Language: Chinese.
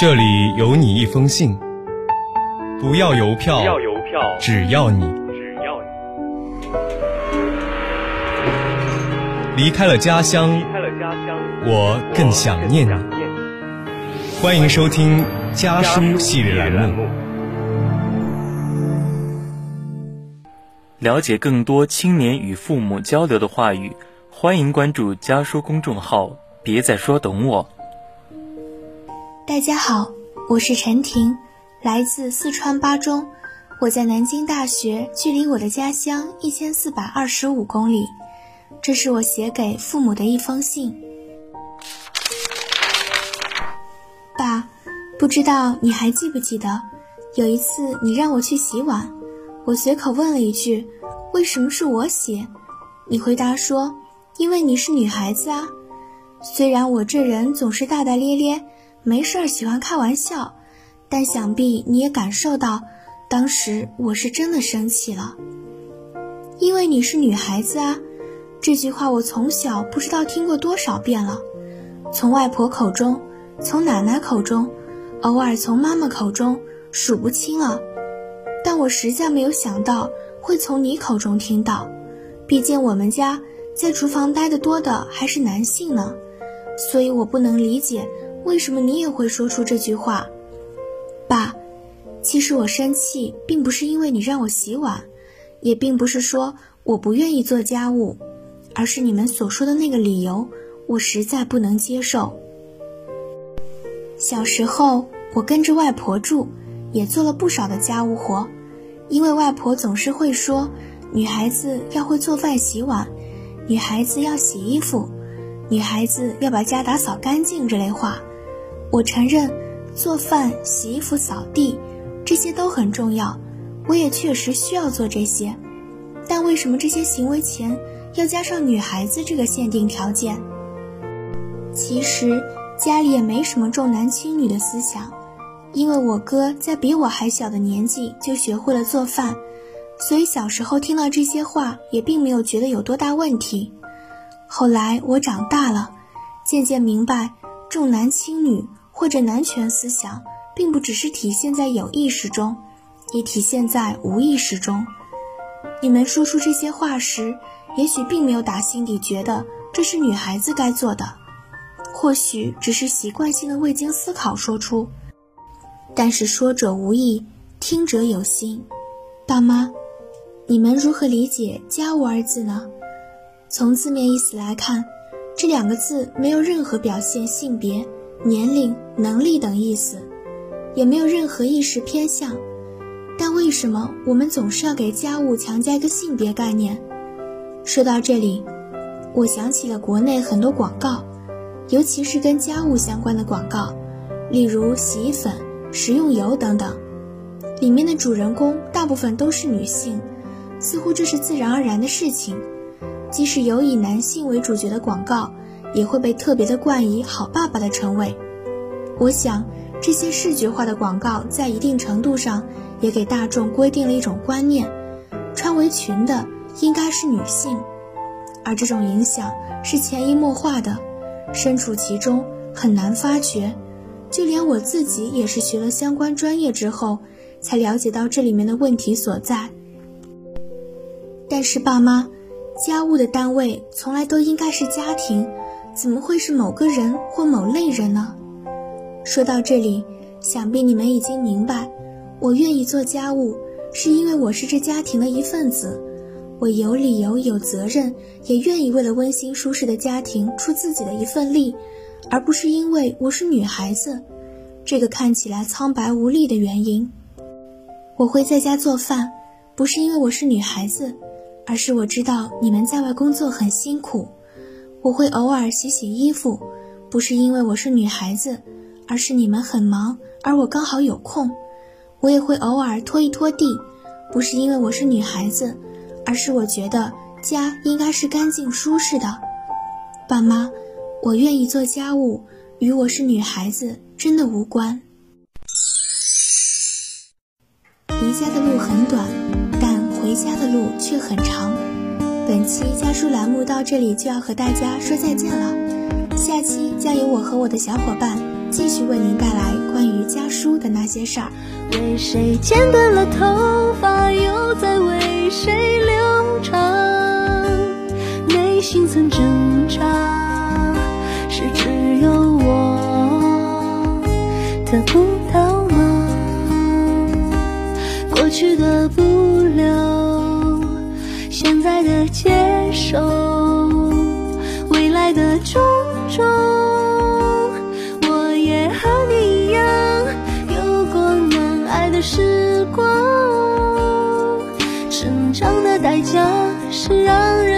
这里有你一封信，不要邮票，不要邮票，只要你只要你离开了家乡离，开了家乡，我更想念你。想念你。欢迎收听家书系列栏目。了解更多青年与父母交流的话语，欢迎关注家书公众号。别再说懂我。大家好，我是陈婷，来自四川巴中。我在南京大学，距离我的家乡一千四百二十五公里。这是我写给父母的一封信。爸，不知道你还记不记得，有一次你让我去洗碗，我随口问了一句：“为什么是我洗？”你回答说：“因为你是女孩子啊。”虽然我这人总是大大咧咧，没事儿喜欢开玩笑，但想必你也感受到，当时我是真的生气了。因为你是女孩子啊，这句话我从小不知道听过多少遍了，从外婆口中，从奶奶口中，偶尔从妈妈口中，数不清了。但我实在没有想到会从你口中听到，毕竟我们家在厨房待得多的还是男性呢。所以我不能理解为什么你也会说出这句话，爸。其实我生气并不是因为你让我洗碗，也并不是说我不愿意做家务，而是你们所说的那个理由，我实在不能接受。小时候我跟着外婆住，也做了不少的家务活，因为外婆总是会说，女孩子要会做饭洗碗，女孩子要洗衣服。女孩子要把家打扫干净这类话，我承认，做饭、洗衣服、扫地，这些都很重要，我也确实需要做这些。但为什么这些行为前要加上女孩子这个限定条件？其实家里也没什么重男轻女的思想，因为我哥在比我还小的年纪就学会了做饭，所以小时候听到这些话也并没有觉得有多大问题。后来我长大了，渐渐明白，重男轻女或者男权思想，并不只是体现在有意识中，也体现在无意识中。你们说出这些话时，也许并没有打心底觉得这是女孩子该做的，或许只是习惯性的未经思考说出。但是说者无意，听者有心。爸妈，你们如何理解“家务”二字呢？从字面意思来看，这两个字没有任何表现性别、年龄、能力等意思，也没有任何意识偏向。但为什么我们总是要给家务强加一个性别概念？说到这里，我想起了国内很多广告，尤其是跟家务相关的广告，例如洗衣粉、食用油等等，里面的主人公大部分都是女性，似乎这是自然而然的事情。即使有以男性为主角的广告，也会被特别的冠以“好爸爸”的称谓。我想，这些视觉化的广告在一定程度上也给大众规定了一种观念：穿围裙的应该是女性。而这种影响是潜移默化的，身处其中很难发觉。就连我自己也是学了相关专业之后，才了解到这里面的问题所在。但是爸妈。家务的单位从来都应该是家庭，怎么会是某个人或某类人呢？说到这里，想必你们已经明白，我愿意做家务，是因为我是这家庭的一份子，我有理由、有责任，也愿意为了温馨舒适的家庭出自己的一份力，而不是因为我是女孩子，这个看起来苍白无力的原因。我会在家做饭，不是因为我是女孩子。而是我知道你们在外工作很辛苦，我会偶尔洗洗衣服，不是因为我是女孩子，而是你们很忙，而我刚好有空。我也会偶尔拖一拖地，不是因为我是女孩子，而是我觉得家应该是干净舒适的。爸妈，我愿意做家务，与我是女孩子真的无关。离家的路很短。但回家的路却很长。本期家书栏目到这里就要和大家说再见了，下期将由我和我的小伙伴继续为您带来关于家书的那些事儿。为谁剪断了头发，又在为谁留长？内心曾挣扎，是只有我得不到吗？过去的不留，现在的接受，未来的种种，我也和你一样，有过难挨的时光。成长的代价是让人